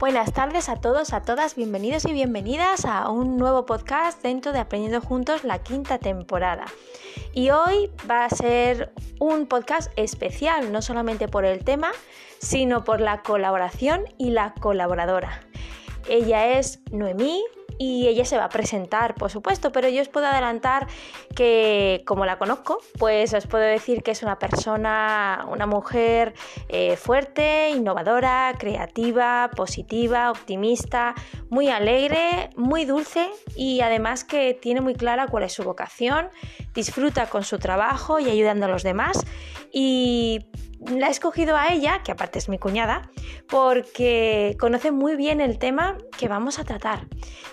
Buenas tardes a todos, a todas, bienvenidos y bienvenidas a un nuevo podcast dentro de Aprendiendo Juntos, la quinta temporada. Y hoy va a ser un podcast especial, no solamente por el tema, sino por la colaboración y la colaboradora. Ella es Noemí, y ella se va a presentar, por supuesto, pero yo os puedo adelantar que como la conozco, pues os puedo decir que es una persona, una mujer eh, fuerte, innovadora, creativa, positiva, optimista, muy alegre, muy dulce y además que tiene muy clara cuál es su vocación, disfruta con su trabajo y ayudando a los demás y la he escogido a ella, que aparte es mi cuñada, porque conoce muy bien el tema que vamos a tratar.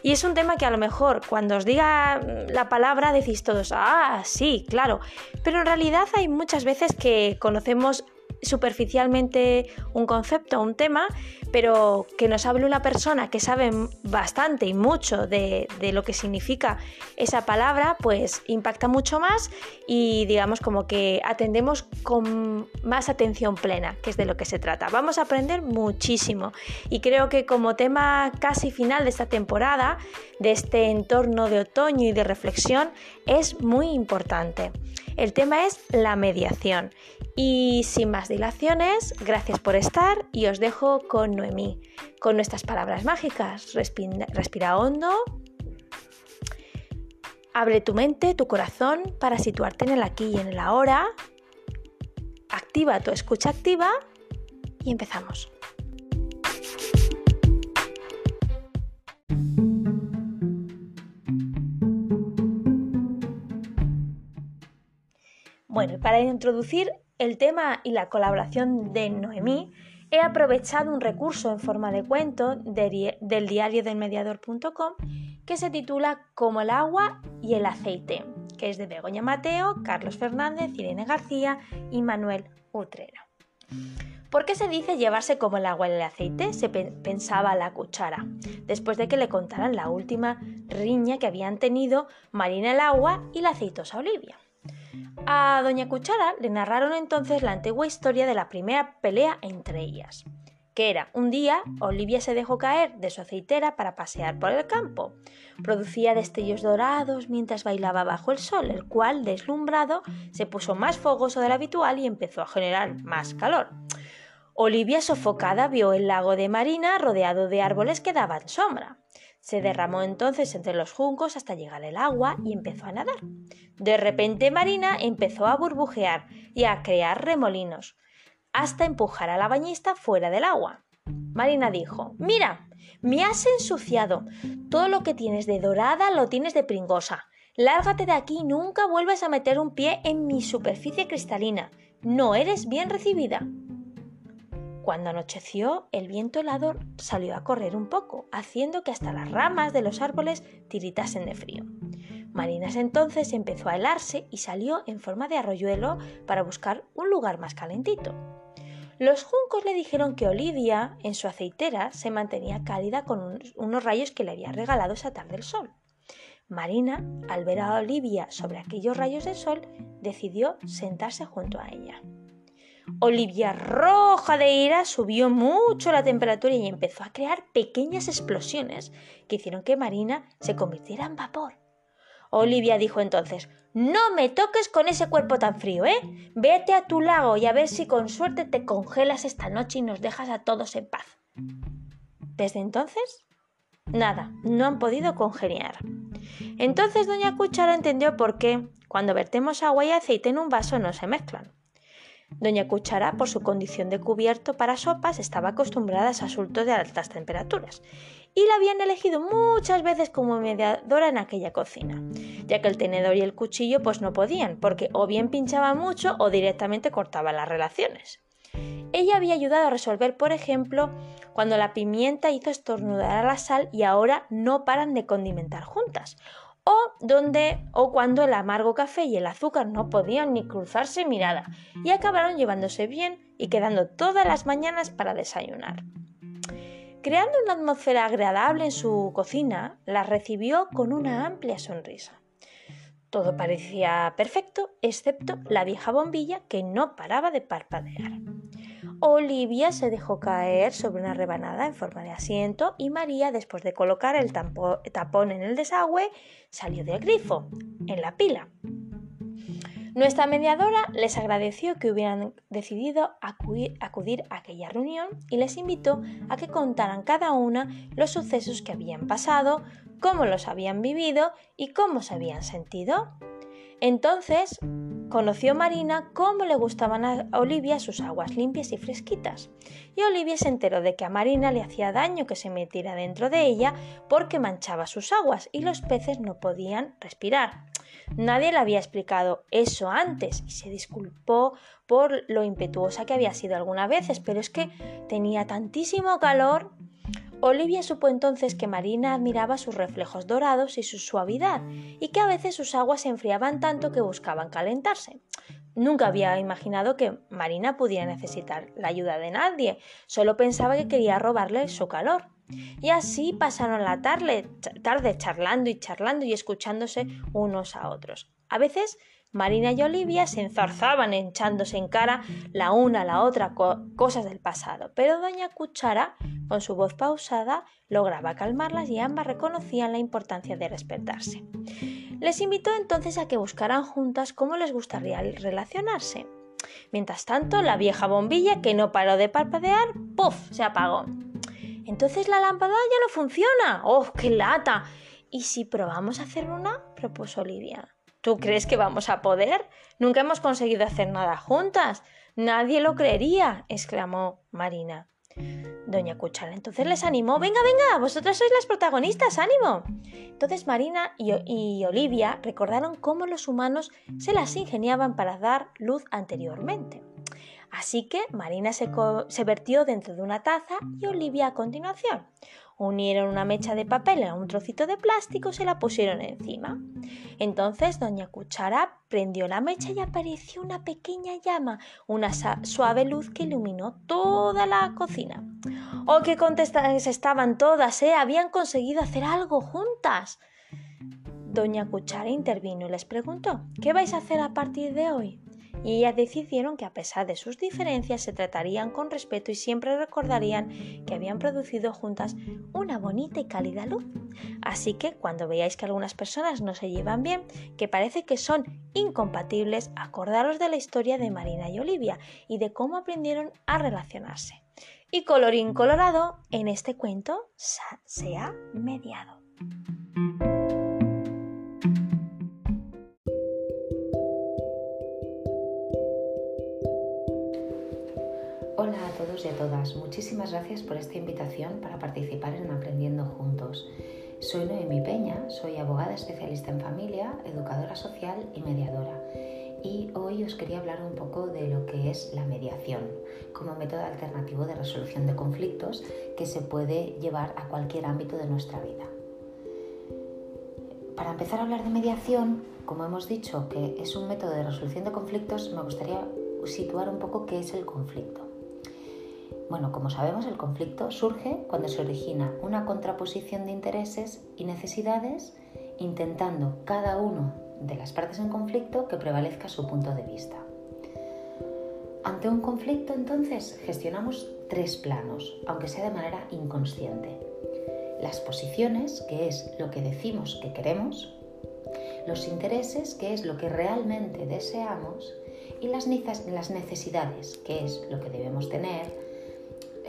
Y es un tema que a lo mejor cuando os diga la palabra decís todos, ah, sí, claro. Pero en realidad hay muchas veces que conocemos superficialmente un concepto, un tema, pero que nos hable una persona que sabe bastante y mucho de, lo que significa esa palabra, pues impacta mucho más y digamos como que atendemos con más atención plena, que es de lo que se trata. Vamos a aprender muchísimo y creo que como tema casi final de esta temporada, de este entorno de otoño y de reflexión, es muy importante. El tema es la mediación. Y sin más dilaciones, gracias por estar y os dejo con Noemí, con nuestras palabras mágicas. Respira, hondo. Abre tu mente, tu corazón para situarte en el aquí y en el ahora. Activa tu escucha activa y empezamos. Bueno, para introducir el tema y la colaboración de Noemí, he aprovechado un recurso en forma de cuento del diario del mediador.com que se titula Como el agua y el aceite, que es de Begoña Mateo, Carlos Fernández, Irene García y Manuel Utrera. ¿Por qué se dice llevarse como el agua y el aceite? Se pensaba la cuchara, después de que le contaran la última riña que habían tenido Marina el agua y la aceitosa Olivia. A Doña Cuchara le narraron entonces la antigua historia de la primera pelea entre ellas, que era un día Olivia se dejó caer de su aceitera para pasear por el campo. Producía destellos dorados mientras bailaba bajo el sol, el cual, deslumbrado, se puso más fogoso de lo habitual y empezó a generar más calor. Olivia, sofocada, vio el lago de Marina rodeado de árboles que daban sombra. Se derramó entonces entre los juncos hasta llegar el agua y empezó a nadar. De repente Marina empezó a burbujear y a crear remolinos, hasta empujar a la bañista fuera del agua. Marina dijo, Mira, me has ensuciado. Todo lo que tienes de dorada lo tienes de pringosa. Lárgate de aquí y nunca vuelvas a meter un pie en mi superficie cristalina. No eres bien recibida. Cuando anocheció, el viento helado salió a correr un poco, haciendo que hasta las ramas de los árboles tiritasen de frío. Marinas entonces empezó a helarse y salió en forma de arroyuelo para buscar un lugar más calentito. Los juncos le dijeron que Olivia, en su aceitera, se mantenía cálida con unos rayos que le había regalado esa tarde el sol. Marina, al ver a Olivia sobre aquellos rayos de sol, decidió sentarse junto a ella. Olivia, roja de ira, subió mucho la temperatura y empezó a crear pequeñas explosiones que hicieron que Marina se convirtiera en vapor. Olivia dijo entonces, no me toques con ese cuerpo tan frío, ¿eh? Vete a tu lago y a ver si con suerte te congelas esta noche y nos dejas a todos en paz. Desde entonces, nada, no han podido congeniar. Entonces doña Cuchara entendió por qué, cuando vertemos agua y aceite en un vaso, no se mezclan. Doña Cuchara, por su condición de cubierto para sopas, estaba acostumbrada a ese asunto de altas temperaturas y la habían elegido muchas veces como mediadora en aquella cocina, ya que el tenedor y el cuchillo pues no podían, porque o bien pinchaban mucho o directamente cortaban las relaciones. Ella había ayudado a resolver, por ejemplo, cuando la pimienta hizo estornudar a la sal y ahora no paran de condimentar juntas, o donde o cuando el amargo café y el azúcar no podían ni cruzarse mirada y acabaron llevándose bien y quedando todas las mañanas para desayunar. Creando una atmósfera agradable en su cocina, la recibió con una amplia sonrisa. Todo parecía perfecto, excepto la vieja bombilla que no paraba de parpadear. Olivia se dejó caer sobre una rebanada en forma de asiento y María, después de colocar el tapón en el desagüe, salió del grifo, en la pila. Nuestra mediadora les agradeció que hubieran decidido acudir, a aquella reunión y les invitó a que contaran cada una los sucesos que habían pasado, cómo los habían vivido y cómo se habían sentido. Entonces conoció Marina cómo le gustaban a Olivia sus aguas limpias y fresquitas. Y Olivia se enteró de que a Marina le hacía daño que se metiera dentro de ella porque manchaba sus aguas y los peces no podían respirar. Nadie le había explicado eso antes y se disculpó por lo impetuosa que había sido algunas veces, pero es que tenía tantísimo calor. Olivia supo entonces que Marina admiraba sus reflejos dorados y su suavidad, y que a veces sus aguas se enfriaban tanto que buscaban calentarse. Nunca había imaginado que Marina pudiera necesitar la ayuda de nadie, solo pensaba que quería robarle su calor. Y así pasaron la tarde, tarde charlando y charlando y escuchándose unos a otros. A veces Marina y Olivia se enzarzaban echándose en cara la una a la otra cosas del pasado, pero doña Cuchara, con su voz pausada, lograba calmarlas y ambas reconocían la importancia de respetarse. Les invitó entonces a que buscaran juntas cómo les gustaría relacionarse. Mientras tanto, la vieja bombilla, que no paró de parpadear, ¡puf! se apagó. Entonces la lámpara ya no funciona. ¡Oh, qué lata! ¿Y si probamos a hacer una? propuso Olivia. ¿Tú crees que vamos a poder? Nunca hemos conseguido hacer nada juntas. Nadie lo creería, exclamó Marina. Doña Cuchara entonces les animó, venga, venga, vosotras sois las protagonistas, ánimo. Entonces Marina y, Olivia recordaron cómo los humanos se las ingeniaban para dar luz anteriormente. Así que Marina se, vertió dentro de una taza y Olivia a continuación. Unieron una mecha de papel a un trocito de plástico y se la pusieron encima. Entonces Doña Cuchara prendió la mecha y apareció una pequeña llama, una suave luz que iluminó toda la cocina. ¡Oh, qué contestadas estaban todas! ¿eh? Habían conseguido hacer algo juntas. Doña Cuchara intervino y les preguntó ¿Qué vais a hacer a partir de hoy? Y ellas decidieron que a pesar de sus diferencias se tratarían con respeto y siempre recordarían que habían producido juntas una bonita y cálida luz. Así que cuando veáis que algunas personas no se llevan bien, que parece que son incompatibles, acordaros de la historia de Marina y Olivia y de cómo aprendieron a relacionarse. Y colorín colorado, en este cuento se ha mediado. Y a todas, muchísimas gracias por esta invitación para participar en Aprendiendo Juntos. Soy Noemi Peña, soy abogada especialista en familia, educadora social y mediadora. Y hoy os quería hablar un poco de lo que es la mediación como método alternativo de resolución de conflictos que se puede llevar a cualquier ámbito de nuestra vida. Para empezar a hablar de mediación, como hemos dicho que es un método de resolución de conflictos, me gustaría situar un poco qué es el conflicto. Bueno, como sabemos, el conflicto surge cuando se origina una contraposición de intereses y necesidades, intentando cada uno de las partes en conflicto que prevalezca su punto de vista. Ante un conflicto, entonces, gestionamos tres planos, aunque sea de manera inconsciente. Las posiciones, que es lo que decimos que queremos, los intereses, que es lo que realmente deseamos, y las necesidades, que es lo que debemos tener,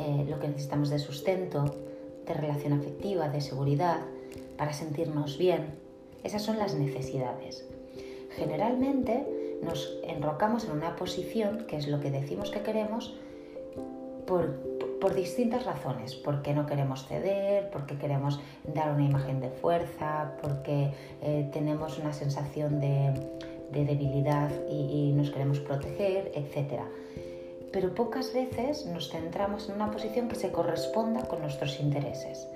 eh, lo que necesitamos de sustento, de relación afectiva, de seguridad, para sentirnos bien. Esas son las necesidades. Generalmente nos enrocamos en una posición, que es lo que decimos que queremos, por, distintas razones, porque no queremos ceder, porque queremos dar una imagen de fuerza, porque eh, tenemos una sensación de, debilidad y, y, nos queremos proteger, etc pero pocas veces nos centramos en una posición que se corresponda con nuestros intereses.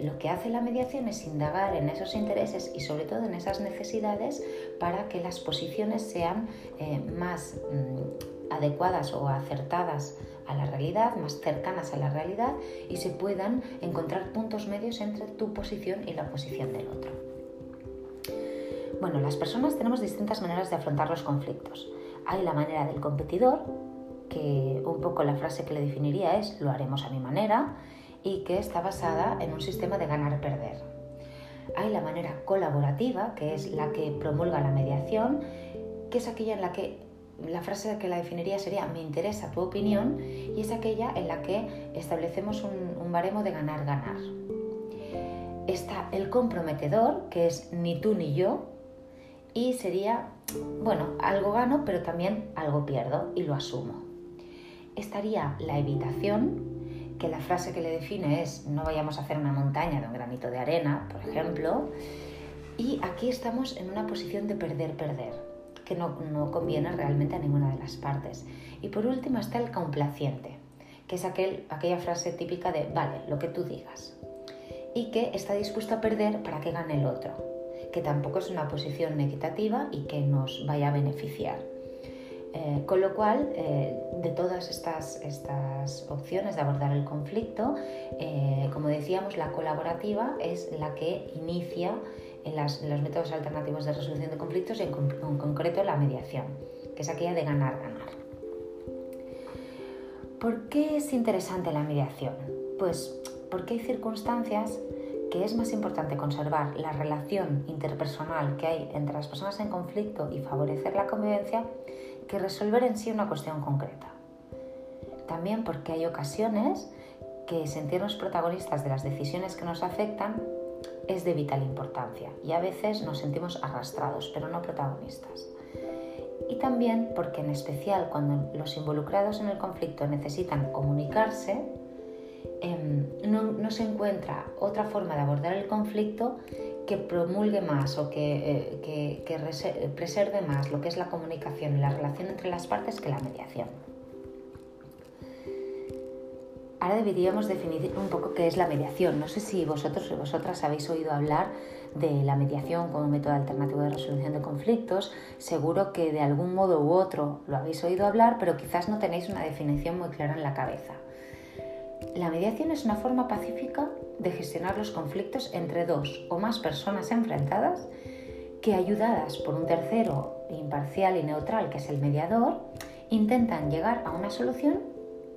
Lo que hace la mediación es indagar en esos intereses y sobre todo en esas necesidades para que las posiciones sean eh, más mm, adecuadas o acertadas a la realidad, más cercanas a la realidad y se puedan encontrar puntos medios entre tu posición y la posición del otro. Bueno, las personas tenemos distintas maneras de afrontar los conflictos. Hay la manera del competidor, que un poco la frase que le definiría es lo haremos a mi manera y que está basada en un sistema de ganar-perder. Hay la manera colaborativa, que es la que promulga la mediación, que es aquella en la que la frase que la definiría sería me interesa tu opinión y es aquella en la que establecemos un, un baremo de ganar-ganar. Está el comprometedor, que es ni tú ni yo, y sería, bueno, algo gano, pero también algo pierdo y lo asumo. Estaría la evitación, que la frase que le define es no vayamos a hacer una montaña de un granito de arena, por ejemplo, y aquí estamos en una posición de perder-perder, que no, no, conviene realmente a ninguna de las partes. Y por último está el complaciente, que es aquel, aquella frase típica de vale, lo que tú digas, y que está dispuesto a perder para que gane el otro, que tampoco es una posición equitativa y que nos vaya a beneficiar. Eh, con lo cual, eh, de todas estas, estas, opciones de abordar el conflicto, eh, como decíamos, la colaborativa es la que inicia en, los métodos alternativos de resolución de conflictos y en, en concreto la mediación, que es aquella de ganar-ganar. ¿Por qué es interesante la mediación? Pues porque hay circunstancias que es más importante conservar la relación interpersonal que hay entre las personas en conflicto y favorecer la convivencia que resolver en sí una cuestión concreta. También porque hay ocasiones que sentirnos protagonistas de las decisiones que nos afectan es de vital importancia y a veces nos sentimos arrastrados, pero no protagonistas. Y también porque en especial cuando los involucrados en el conflicto necesitan comunicarse, em, no, se encuentra otra forma de abordar el conflicto que promulgue más o que, eh, preserve más lo que es la comunicación y la relación entre las partes que la mediación. Ahora deberíamos definir un poco qué es la mediación. No sé si vosotros o vosotras habéis oído hablar de la mediación como método alternativo de resolución de conflictos. Seguro que de algún modo u otro lo habéis oído hablar, pero quizás no tenéis una definición muy clara en la cabeza. La mediación es una forma pacífica de gestionar los conflictos entre dos o más personas enfrentadas que, ayudadas por un tercero imparcial y neutral, que es el mediador, intentan llegar a una solución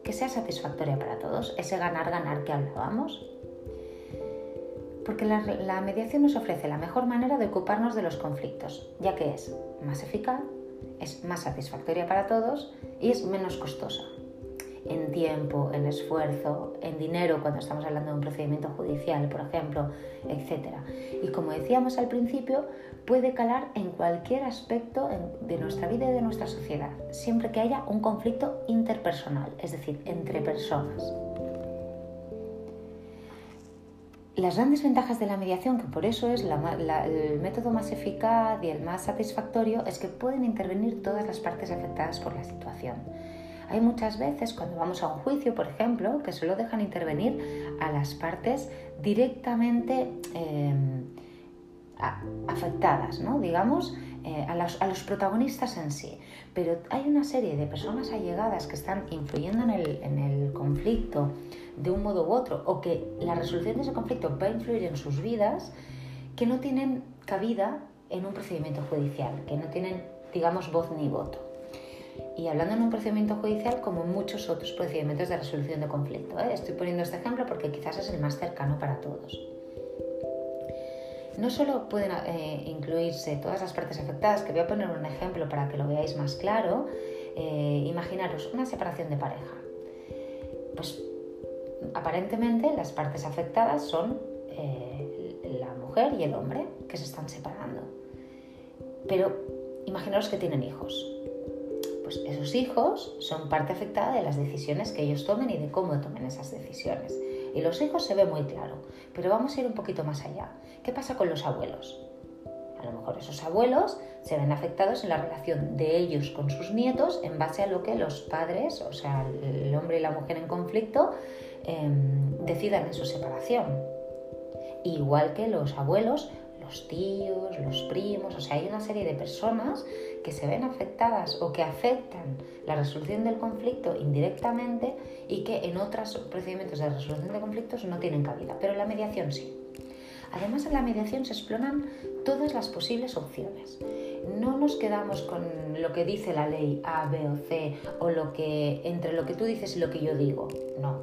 que sea satisfactoria para todos, ese ganar-ganar que hablábamos. Porque la, la, mediación nos ofrece la mejor manera de ocuparnos de los conflictos, ya que es más eficaz, es más satisfactoria para todos y es menos costosa en tiempo, en esfuerzo, en dinero cuando estamos hablando de un procedimiento judicial, por ejemplo, etc. Y como decíamos al principio, puede calar en cualquier aspecto de nuestra vida y de nuestra sociedad, siempre que haya un conflicto interpersonal, es decir, entre personas. Las grandes ventajas de la mediación, que por eso es el método más eficaz y el más satisfactorio, es que pueden intervenir todas las partes afectadas por la situación hay muchas veces cuando vamos a un juicio, por ejemplo, que solo dejan intervenir a las partes directamente em, afectadas, ¿no? digamos, eh, a, los, protagonistas en sí. Pero hay una serie de personas allegadas que están influyendo en el, en el conflicto de un modo u otro, o que la resolución de ese conflicto va a influir en sus vidas, que no tienen cabida en un procedimiento judicial, que no tienen, digamos, voz ni voto y hablando en un procedimiento judicial como muchos otros procedimientos de resolución de conflicto. ¿eh? Estoy poniendo este ejemplo porque quizás es el más cercano para todos. No solo pueden eh, incluirse todas las partes afectadas, que voy a poner un ejemplo para que lo veáis más claro. Eh, imaginaros una separación de pareja. Pues aparentemente las partes afectadas son la mujer y el hombre que se están separando. Pero imaginaros que tienen hijos pues esos hijos son parte afectada de las decisiones que ellos tomen y de cómo tomen esas decisiones. Y los hijos se ve muy claro, pero vamos a ir un poquito más allá. ¿Qué pasa con los abuelos? A lo mejor esos abuelos se ven afectados en la relación de ellos con sus nietos en base a lo que los padres, o sea, el hombre y la mujer en conflicto, em, decidan en su separación. Igual que los abuelos los tíos, los primos, o sea, hay una serie de personas que se ven afectadas o que afectan la resolución del conflicto indirectamente y que en otros procedimientos de resolución de conflictos no tienen cabida, pero en la mediación sí. Además, en la mediación se exploran todas las posibles opciones. no nos quedamos con lo que dice la ley A, B o C o lo que entre lo que tú dices y lo que yo digo. No.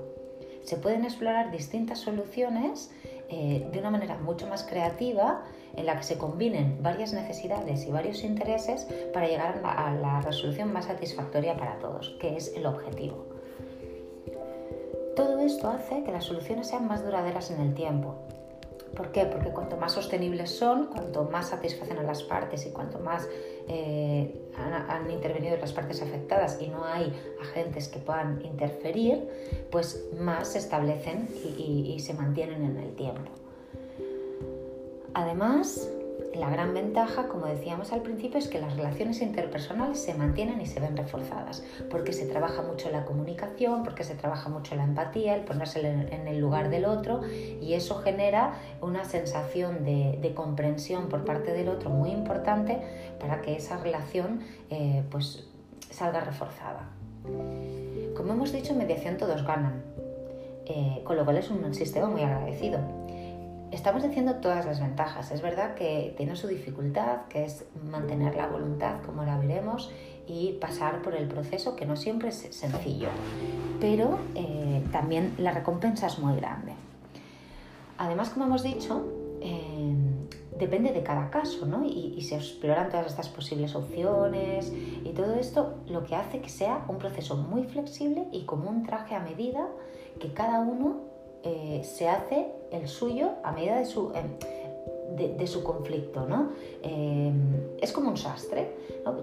Se pueden explorar distintas soluciones eh, de una manera mucho más creativa en la que se combinen varias necesidades y varios intereses para llegar a la resolución más satisfactoria para todos, que es el objetivo. Todo esto hace que las soluciones sean más duraderas en el tiempo. ¿Por qué? Porque cuanto más sostenibles son, cuanto más satisfacen a las partes y cuanto más eh, han, intervenido las partes afectadas y no hay agentes que puedan interferir, pues más se establecen y se mantienen en el tiempo. Además, la gran ventaja, como decíamos al principio, es que las relaciones interpersonales se mantienen y se ven reforzadas, porque se trabaja mucho la comunicación, porque se trabaja mucho la empatía, el ponerse en el lugar del otro, y eso genera una sensación de, comprensión por parte del otro muy importante para que esa relación eh, pues, salga reforzada. Como hemos dicho, en mediación todos ganan, eh, con lo cual es un sistema muy agradecido estamos diciendo todas las ventajas. Es verdad que tiene su dificultad, que es mantener la voluntad, como ahora veremos, y pasar por el proceso, que no siempre es sencillo. Pero eh, también la recompensa es muy grande. Además, como hemos dicho, eh, depende de cada caso, ¿no? Y, se exploran todas estas posibles opciones y todo esto, lo que hace que sea un proceso muy flexible y como un traje a medida que cada uno eh, se hace el suyo a medida de su, em, de, su conflicto, ¿no? Em, es como un sastre,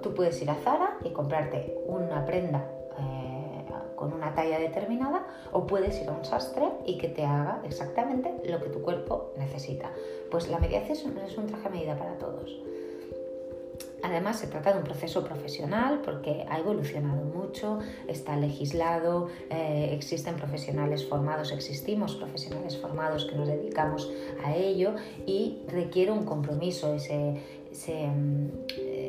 Tú puedes ir a Zara y comprarte una prenda eh, con una talla determinada o puedes ir a un sastre y que te haga exactamente lo que tu cuerpo necesita. Pues la mediación es un traje a medida para todos. Además, se trata de un proceso profesional porque ha evolucionado mucho, está legislado, eh, existen profesionales formados, existimos profesionales formados que nos dedicamos a ello y requiere un compromiso. Ese, mm, eh,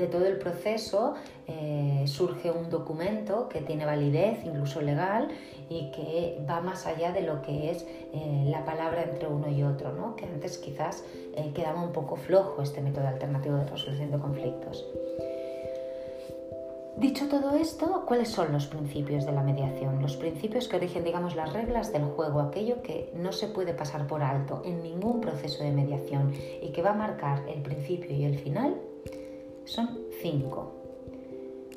de todo el proceso eh, surge un documento que tiene validez, incluso legal, y que va más allá de lo que es eh, la palabra entre uno y otro, ¿no? que antes quizás eh, quedaba un poco flojo este método alternativo de resolución de conflictos. Dicho todo esto, ¿cuáles son los principios de la mediación? Los principios que origen, digamos, las reglas del juego, aquello que no se puede pasar por alto en ningún proceso de mediación y que va a marcar el principio y el final, son cinco.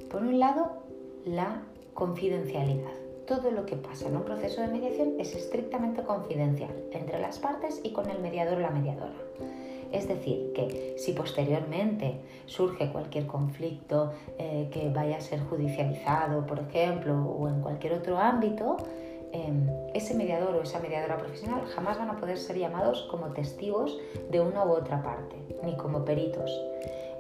Por un lado, la confidencialidad todo lo que pasa en un proceso de mediación es estrictamente confidencial entre las partes y con el mediador o la mediadora. Es decir, que si posteriormente surge cualquier conflicto eh, que vaya a ser judicializado, por ejemplo, o en cualquier otro ámbito, em, ese mediador o esa mediadora profesional jamás van a poder ser llamados como testigos de una u otra parte, ni como peritos.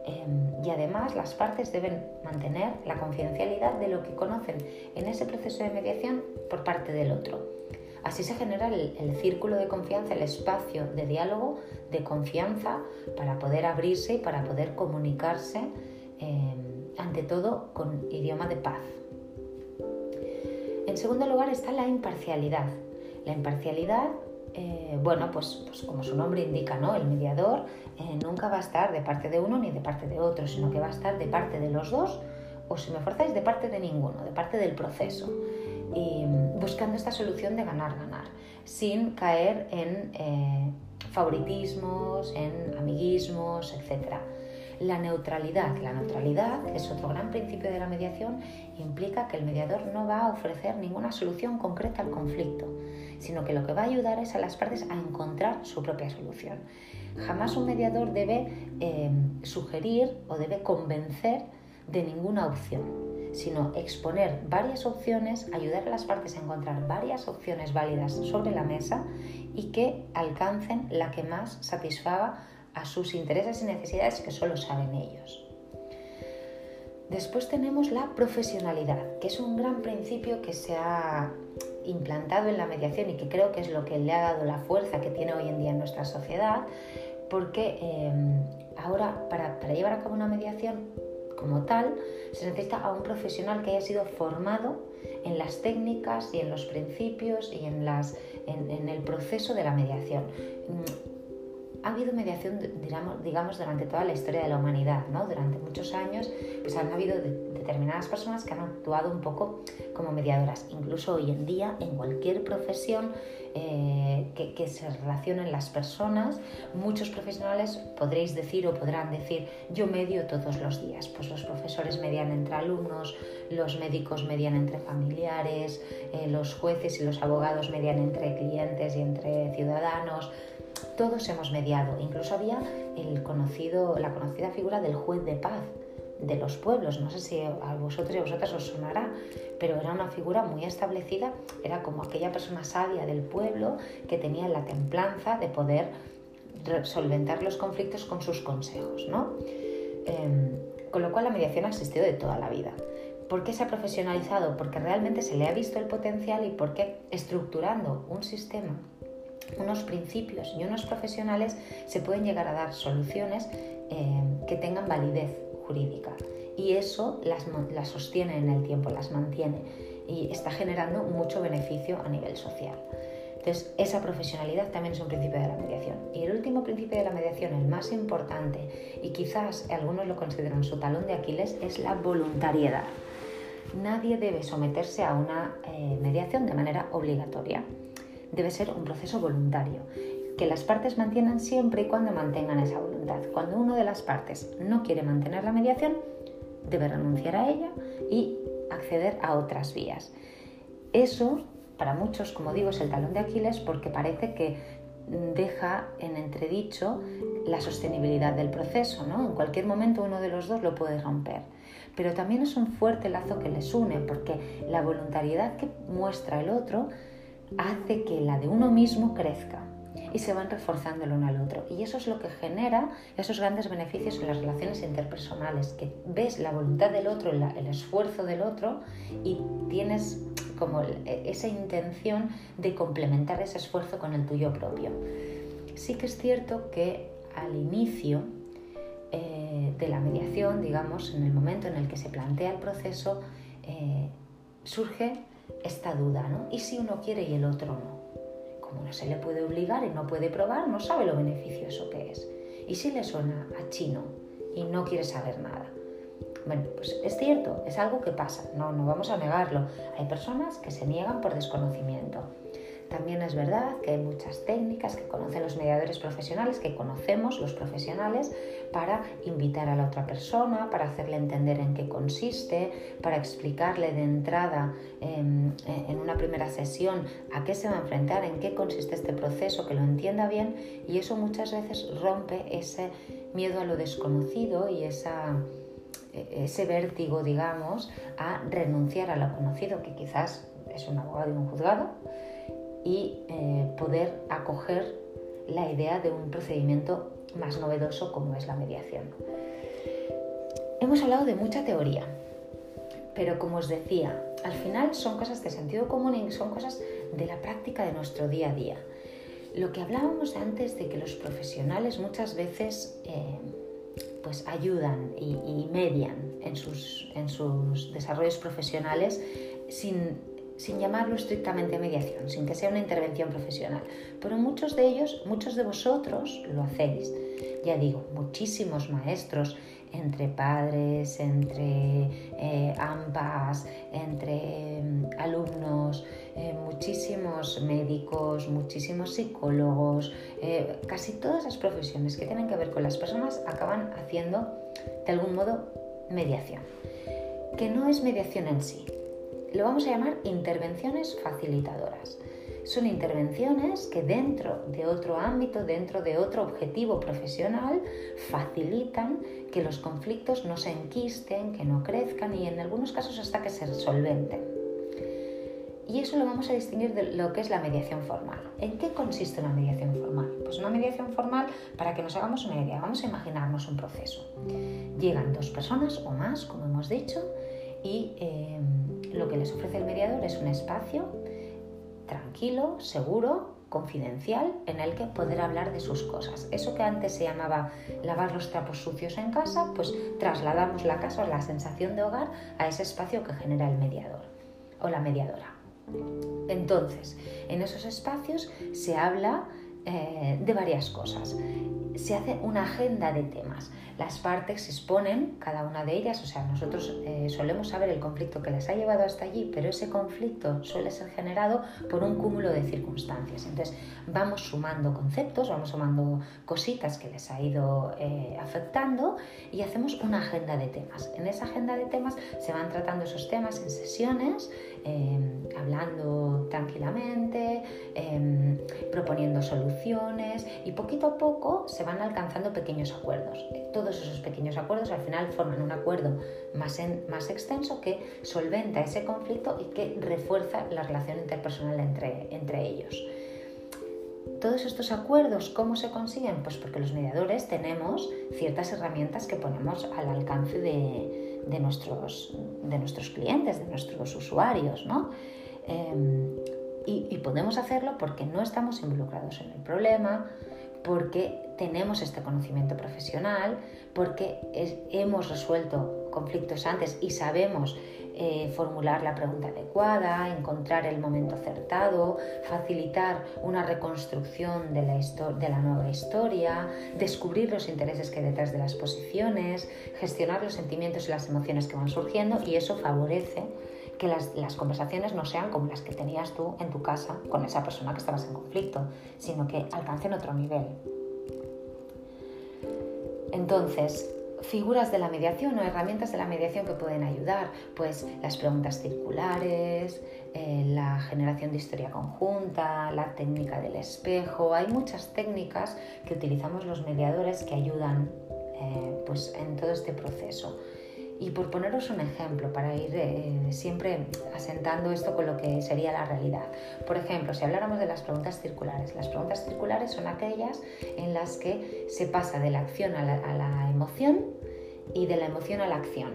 Em, y además las partes deben mantener la confidencialidad de lo que conocen en ese proceso de mediación por parte del otro. Así se genera el, círculo de confianza, el espacio de diálogo, de confianza para poder abrirse y para poder comunicarse, em, ante todo con idioma de paz. En segundo lugar está la imparcialidad. La imparcialidad eh, bueno, pues, pues, como su nombre indica, ¿no? El mediador eh, nunca va a estar de parte de uno ni de parte de otro, sino que va a estar de parte de los dos, o si me forzáis, de parte de ninguno, de parte del proceso, y buscando esta solución de ganar-ganar, sin caer en eh, favoritismos, en amiguismos, etc. La neutralidad. La neutralidad, que es otro gran principio de la mediación, implica que el mediador no va a ofrecer ninguna solución concreta al conflicto, sino que lo que va a ayudar es a las partes a encontrar su propia solución. Jamás un mediador debe em, sugerir o debe convencer de ninguna opción, sino exponer varias opciones, ayudar a las partes a encontrar varias opciones válidas sobre la mesa y que alcancen la que más satisfaga a sus intereses y necesidades que solo saben ellos. Después tenemos la profesionalidad, que es un gran principio que se ha implantado en la mediación y que creo que es lo que le ha dado la fuerza que tiene hoy en día en nuestra sociedad, porque em, ahora para, llevar a cabo una mediación como tal se necesita a un profesional que haya sido formado en las técnicas y en los principios y en, las, en, el proceso de la mediación. Ha habido mediación, digamos, durante toda la historia de la humanidad, ¿no? Durante muchos años, pues han habido determinadas personas que han actuado un poco como mediadoras. Incluso hoy en día, en cualquier profesión eh, que, se relacionen las personas, muchos profesionales podréis decir o podrán decir, yo medio todos los días. Pues los profesores median entre alumnos, los médicos median entre familiares, eh, los jueces y los abogados median entre clientes y entre ciudadanos todos hemos mediado. Incluso había el conocido, la conocida figura del juez de paz de los pueblos. No sé si a vosotros y a vosotras os sonará, pero era una figura muy establecida. Era como aquella persona sabia del pueblo que tenía la templanza de poder solventar los conflictos con sus consejos. ¿no? Em, con lo cual la mediación ha existido de toda la vida. ¿Por qué se ha profesionalizado? Porque realmente se le ha visto el potencial y porque estructurando un sistema unos principios y unos profesionales se pueden llegar a dar soluciones eh, que tengan validez jurídica. Y eso las, las sostiene en el tiempo, las mantiene y está generando mucho beneficio a nivel social. Entonces, esa profesionalidad también es un principio de la mediación. Y el último principio de la mediación, el más importante, y quizás algunos lo consideran su talón de Aquiles, es la voluntariedad. Nadie debe someterse a una eh, mediación de manera obligatoria debe ser un proceso voluntario, que las partes mantienen siempre y cuando mantengan esa voluntad. Cuando una de las partes no quiere mantener la mediación, debe renunciar a ella y acceder a otras vías. Eso, para muchos, como digo, es el talón de Aquiles porque parece que deja en entredicho la sostenibilidad del proceso, ¿no? En cualquier momento uno de los dos lo puede romper. Pero también es un fuerte lazo que les une, porque la voluntariedad que muestra el otro hace que la de uno mismo crezca y se van reforzando el uno al otro. Y eso es lo que genera esos grandes beneficios en las relaciones interpersonales, que ves la voluntad del otro, el esfuerzo del otro y tienes como esa intención de complementar ese esfuerzo con el tuyo propio. Sí que es cierto que al inicio eh, de la mediación, digamos, en el momento en el que se plantea el proceso, eh, surge esta duda, ¿no? ¿Y si uno quiere y el otro no? Como no se le puede obligar y no puede probar, no sabe lo beneficioso que es. ¿Y si le suena a chino y no quiere saber nada? Bueno, pues es cierto, es algo que pasa, no, no vamos a negarlo. Hay personas que se niegan por desconocimiento. También es verdad que hay muchas técnicas que conocen profesionales, que conocemos los profesionales, para invitar a la otra persona, para hacerle entender en qué consiste, para explicarle de entrada em, en, una primera sesión a qué se va a enfrentar, en qué consiste este proceso, que lo entienda bien y eso muchas veces rompe ese miedo a lo desconocido y esa e, ese vértigo, digamos, a renunciar a lo conocido, que quizás es un abogado y un juzgado, y eh, poder acoger la idea de un procedimiento más novedoso como es la mediación. Hemos hablado de mucha teoría, pero como os decía, al final son cosas de sentido común y son cosas de la práctica de nuestro día a día. Lo que hablábamos antes de que los profesionales muchas veces eh, pues ayudan y, y median en sus, en sus desarrollos profesionales sin sin llamarlo estrictamente mediación, sin que sea una intervención profesional. Pero muchos de ellos, muchos de vosotros lo hacéis. Ya digo, muchísimos maestros, entre padres, entre eh, ambas, entre mm, alumnos, eh, muchísimos médicos, muchísimos psicólogos, eh, casi todas las profesiones que tienen que ver con las personas acaban haciendo de algún modo mediación. Que no es mediación en sí, lo vamos a llamar intervenciones facilitadoras. Son intervenciones que dentro de otro ámbito, dentro de otro objetivo profesional, facilitan que los conflictos no se enquisten, que no crezcan y en algunos casos hasta que se solventen. Y eso lo vamos a distinguir de lo que es la mediación formal. ¿En qué consiste una mediación formal? Pues una mediación formal, para que nos hagamos una idea, vamos a imaginarnos un proceso. Llegan dos personas o más, como hemos dicho, y eh, lo que les ofrece el mediador es un espacio tranquilo, seguro, confidencial, en el que poder hablar de sus cosas. Eso que antes se llamaba lavar los trapos sucios en casa, pues trasladamos la casa o la sensación de hogar a ese espacio que genera el mediador o la mediadora. Entonces, en esos espacios se habla eh, de varias cosas. Se hace una agenda de temas. Las partes exponen cada una de ellas, o sea, nosotros eh, solemos saber el conflicto que les ha llevado hasta allí, pero ese conflicto suele ser generado por un cúmulo de circunstancias. Entonces, vamos sumando conceptos, vamos sumando cositas que les ha ido eh, afectando y hacemos una agenda de temas. En esa agenda de temas se van tratando esos temas en sesiones, em, hablando tranquilamente, em, proponiendo soluciones y poquito a poco se van alcanzando pequeños acuerdos todos esos pequeños acuerdos al final forman un acuerdo más, más extenso que solventa ese conflicto y que refuerza la relación interpersonal entre, entre ellos. Todos estos acuerdos, ¿cómo se consiguen? Pues porque los mediadores tenemos ciertas herramientas que ponemos al alcance de, nuestros, de nuestros clientes, de nuestros usuarios, ¿no? Em, y podemos hacerlo porque no estamos involucrados en el problema, porque tenemos este conocimiento profesional, porque hemos resuelto conflictos antes y sabemos eh, formular la pregunta adecuada, encontrar el momento acertado, facilitar una reconstrucción de la, de la nueva historia, descubrir los intereses que hay detrás de las posiciones, gestionar los sentimientos y las emociones que van surgiendo y eso favorece que las, las, conversaciones no sean como las que tenías tú en tu casa con esa persona que estabas en conflicto, sino que alcancen otro nivel. Entonces, figuras de la mediación o herramientas de la mediación que pueden ayudar, pues las preguntas circulares, eh, la generación de historia conjunta, la técnica del espejo, hay muchas técnicas que utilizamos los mediadores que ayudan eh, pues, en todo este proceso. Y por poneros un ejemplo, para ir eh, siempre asentando esto con lo que sería la realidad. Por ejemplo, si habláramos de las preguntas circulares, las preguntas circulares son aquellas en las que se pasa de la acción a la, emoción y de la emoción a la acción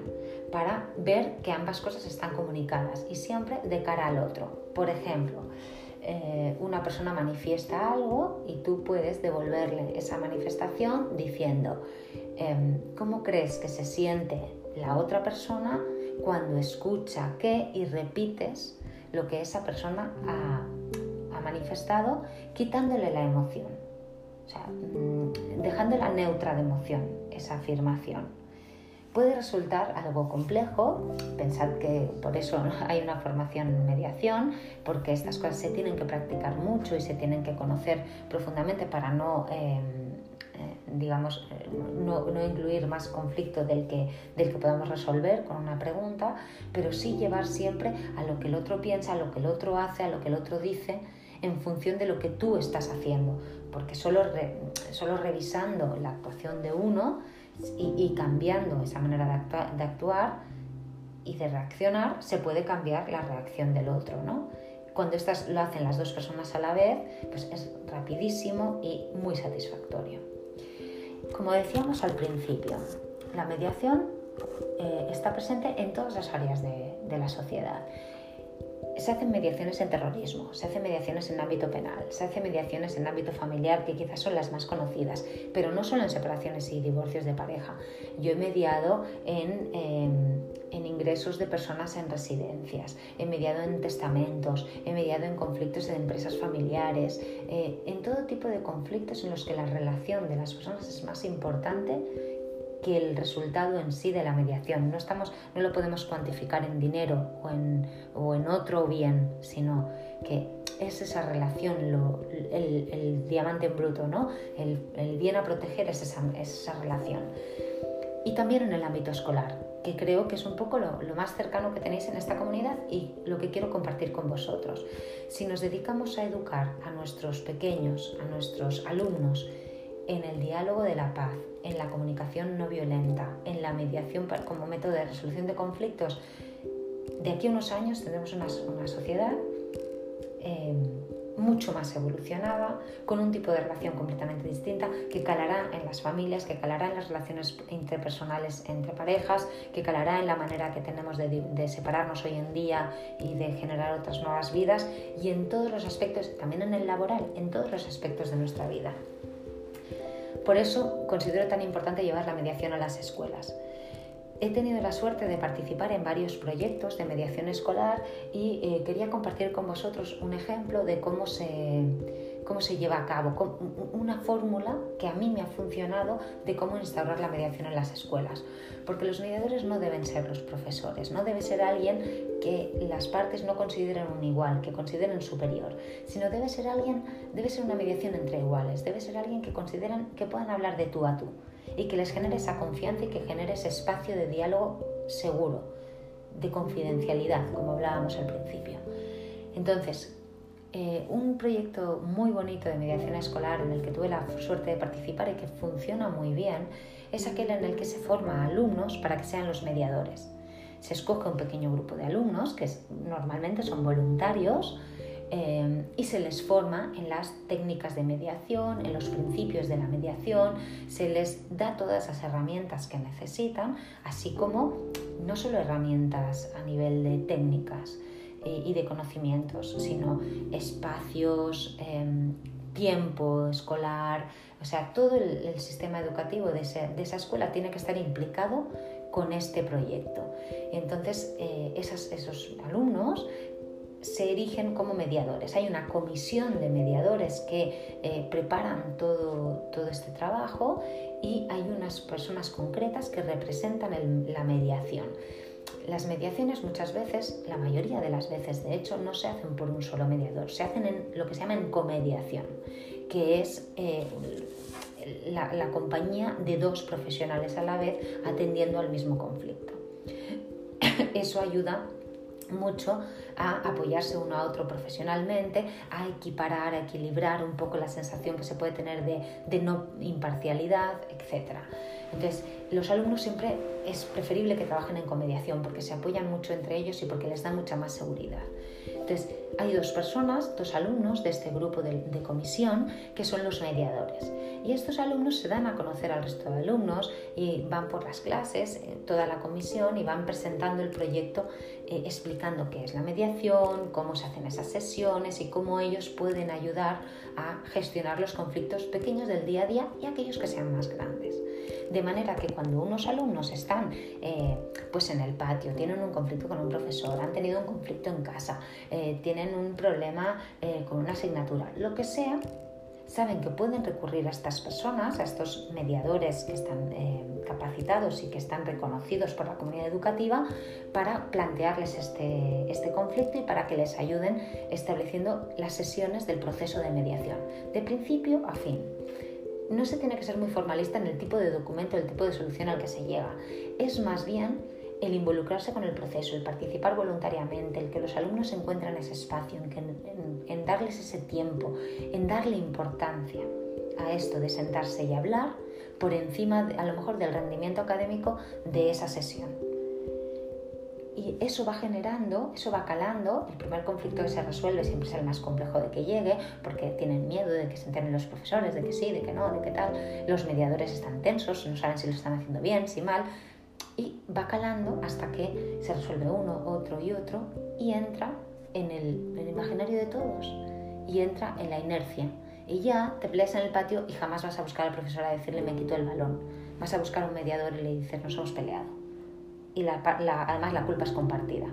para ver que ambas cosas están comunicadas y siempre de cara al otro. Por ejemplo, eh, una persona manifiesta algo y tú puedes devolverle esa manifestación diciendo, em, ¿cómo crees que se siente la otra persona cuando escucha qué y repites lo que esa persona ha, manifestado, quitándole la emoción, o mm, dejándola neutra de emoción, esa afirmación. Puede resultar algo complejo, pensad que por eso hay una formación en mediación, porque estas cosas se tienen que practicar mucho y se tienen que conocer profundamente para no... Em, digamos, eh, no, incluir más conflicto del que, del que podamos resolver con una pregunta, pero sí llevar siempre a lo que el otro piensa, a lo que el otro hace, a lo que el otro dice, en función de lo que tú estás haciendo, porque solo, solo revisando la actuación de uno y, cambiando esa manera de, de actuar y de reaccionar, se puede cambiar la reacción del otro, ¿no? Cuando estas lo hacen las dos personas a la vez, pues es rapidísimo y muy satisfactorio. Como decíamos al principio, la mediación eh, está presente en todas las áreas de, la sociedad. Se hacen mediaciones en terrorismo, se hacen mediaciones en ámbito penal, se hacen mediaciones en ámbito familiar, que quizás son las más conocidas, pero no solo en separaciones y divorcios de pareja. Yo he mediado en, em, en ingresos de personas en residencias, he mediado en testamentos, he mediado en conflictos de empresas familiares, eh, en todo tipo de conflictos en los que la relación de las personas es más importante que el resultado en sí de la mediación. No, estamos, no lo podemos cuantificar en dinero o en, o en otro bien, sino que es esa relación, el, diamante en bruto, ¿no? El, bien a proteger es esa, esa relación. Y también en el ámbito escolar que creo que es un poco lo, más cercano que tenéis en esta comunidad y lo que quiero compartir con vosotros. Si nos dedicamos a educar a nuestros pequeños, a nuestros alumnos, en el diálogo de la paz, en la comunicación no violenta, en la mediación como método de resolución de conflictos, de aquí a unos años tendremos una, sociedad eh, mucho más evolucionada, con un tipo de relación completamente distinta, que calará en las familias, que calará en las relaciones interpersonales entre parejas, que calará en la manera que tenemos de, separarnos hoy en día y de generar otras nuevas vidas, y en todos los aspectos, también en el laboral, en todos los aspectos de nuestra vida. Por eso considero tan importante llevar la mediación a las escuelas. he tenido la suerte de participar en varios proyectos de mediación escolar y eh, quería compartir con vosotros un ejemplo de cómo se, cómo se lleva a cabo, una fórmula que a mí me ha funcionado de cómo instaurar la mediación en las escuelas. Porque los mediadores no deben ser los profesores, no debe ser alguien que las partes no consideren un igual, que consideren superior, sino debe ser alguien, debe ser una mediación entre iguales, debe ser alguien que consideren que puedan hablar de tú a tú y que les genere esa confianza y que genere ese espacio de diálogo seguro, de confidencialidad, como hablábamos al principio. Entonces, eh, un proyecto muy bonito de mediación escolar en el que tuve la suerte de participar y que funciona muy bien es aquel en el que se forma alumnos para que sean los mediadores. Se escoge un pequeño grupo de alumnos que normalmente son voluntarios Em, y se les forma en las técnicas de mediación, en los principios de la mediación, se les da todas esas herramientas que necesitan, así como no solo herramientas a nivel de técnicas eh, y de conocimientos, sino espacios, em, tiempo escolar, o sea, todo el, sistema educativo de, esa escuela tiene que estar implicado con este proyecto. Entonces, eh, esos alumnos se erigen como mediadores. Hay una comisión de mediadores que eh, preparan todo, todo, este trabajo y hay unas personas concretas que representan la mediación. Las mediaciones muchas veces, la mayoría de las veces de hecho, no se hacen por un solo mediador, se hacen en lo que se llama en comediación, que es eh, la, la compañía de dos profesionales a la vez atendiendo al mismo conflicto. Eso ayuda mucho a apoyarse uno a otro profesionalmente, a equiparar, a equilibrar un poco la sensación que se puede tener de, no imparcialidad, etc. Entonces, los alumnos siempre es preferible que trabajen en comediación porque se apoyan mucho entre ellos y porque les da mucha más seguridad. Entonces, hay dos personas, dos alumnos de este grupo de, comisión que son los mediadores. Y estos alumnos se dan a conocer al resto de alumnos y van por las clases, eh, toda la comisión, y van presentando el proyecto eh, explicando qué es la mediación, cómo se hacen esas sesiones y cómo ellos pueden ayudar a gestionar los conflictos pequeños del día a día y aquellos que sean más grandes. De manera que cuando unos alumnos están eh, pues en el patio, tienen un conflicto con un profesor, han tenido un conflicto en casa, eh, tienen un problema con una asignatura, lo que sea, saben que pueden recurrir a estas personas, a estos mediadores que están capacitados y que están reconocidos por la comunidad educativa para plantearles este, este conflicto y para que les ayuden estableciendo las sesiones del proceso de mediación, de principio a fin no se tiene que ser muy formalista en el tipo de documento, el tipo de solución al que se llega. Es más bien el involucrarse con el proceso, el participar voluntariamente, el que los alumnos encuentren ese espacio, en, darles ese tiempo, en darle importancia a esto de sentarse y hablar por encima, a lo mejor, del rendimiento académico de esa sesión y eso va generando, eso va calando. El primer conflicto que se resuelve siempre es el más complejo de que llegue, porque tienen miedo de que se enteren los profesores, de que sí, de que no, de que tal. Los mediadores están tensos, no saben si lo están haciendo bien, si mal. Y va calando hasta que se resuelve uno, otro y otro y entra en el, imaginario de todos y entra en la inercia. Y ya te peleas en el patio y jamás vas a buscar al profesor a decirle me quito el balón. Vas a buscar un mediador y le dices nos hemos peleado y además la culpa es compartida.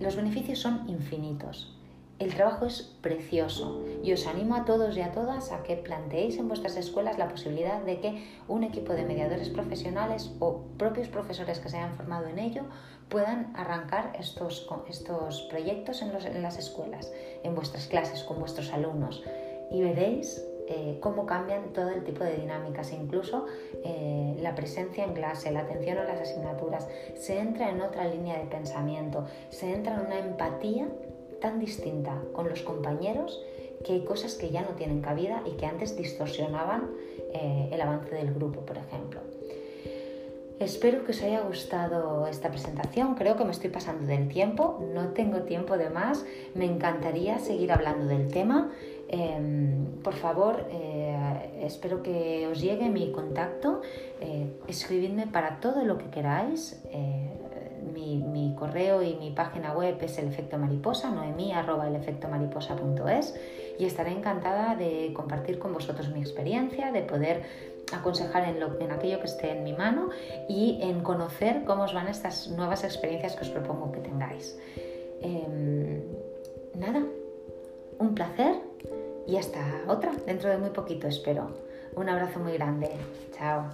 Los beneficios son infinitos. El trabajo es precioso y os animo a todos y a todas a que planteéis en vuestras escuelas la posibilidad de que un equipo de mediadores profesionales o propios profesores que se hayan formado en ello puedan arrancar estos, estos proyectos en, las escuelas, en vuestras clases, con vuestros alumnos. Y veréis eh, cómo cambian todo el tipo de dinámicas, incluso eh, la presencia en clase, la atención a las asignaturas, se entra en otra línea de pensamiento, se entra en una empatía tan distinta con los compañeros que hay cosas que ya no tienen cabida y que antes distorsionaban eh, el avance del grupo, por ejemplo. Espero que os haya gustado esta presentación. Creo que me estoy pasando del tiempo, no tengo tiempo de más. Me encantaría seguir hablando del tema. Em, por favor, eh, espero que os llegue mi contacto. Eh, escribidme para todo lo que queráis. Mi, correo y mi página web es el efecto mariposa, noemí y estaré encantada de compartir con vosotros mi experiencia, de poder aconsejar en aquello que esté en mi mano y en conocer cómo os van estas nuevas experiencias que os propongo que tengáis. Em, nada, un placer y hasta otra, dentro de muy poquito espero. Un abrazo muy grande. Chao.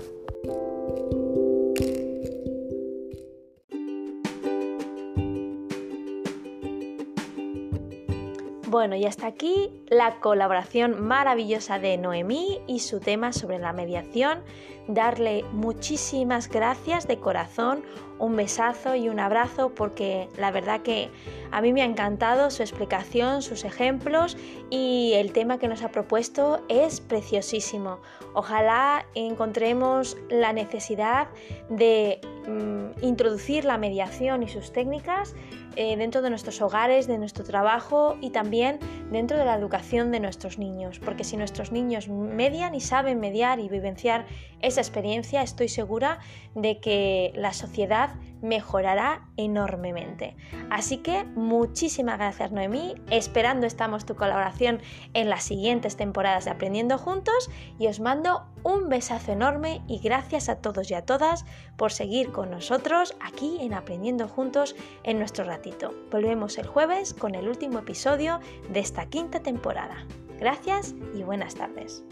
Bueno, y hasta aquí la colaboración maravillosa de Noemí y su tema sobre la mediación. Darle muchísimas gracias de corazón, un besazo y un abrazo porque la verdad que a mí me ha encantado su explicación, sus ejemplos y el tema que nos ha propuesto es preciosísimo. Ojalá encontremos la necesidad de mm, introducir la mediación y sus técnicas eh, dentro de nuestros hogares, de nuestro trabajo y también dentro de la educación de nuestros niños. Porque si nuestros niños median y saben mediar y vivenciar esa experiencia, estoy segura de que la sociedad mejorará enormemente. Así que muchísimas gracias Noemí, esperando estamos tu colaboración en las siguientes temporadas de Aprendiendo Juntos y os mando un besazo enorme y gracias a todos y a todas por seguir con nosotros aquí en Aprendiendo Juntos en nuestro ratito. Volvemos el jueves con el último episodio de esta quinta temporada. Gracias y buenas tardes.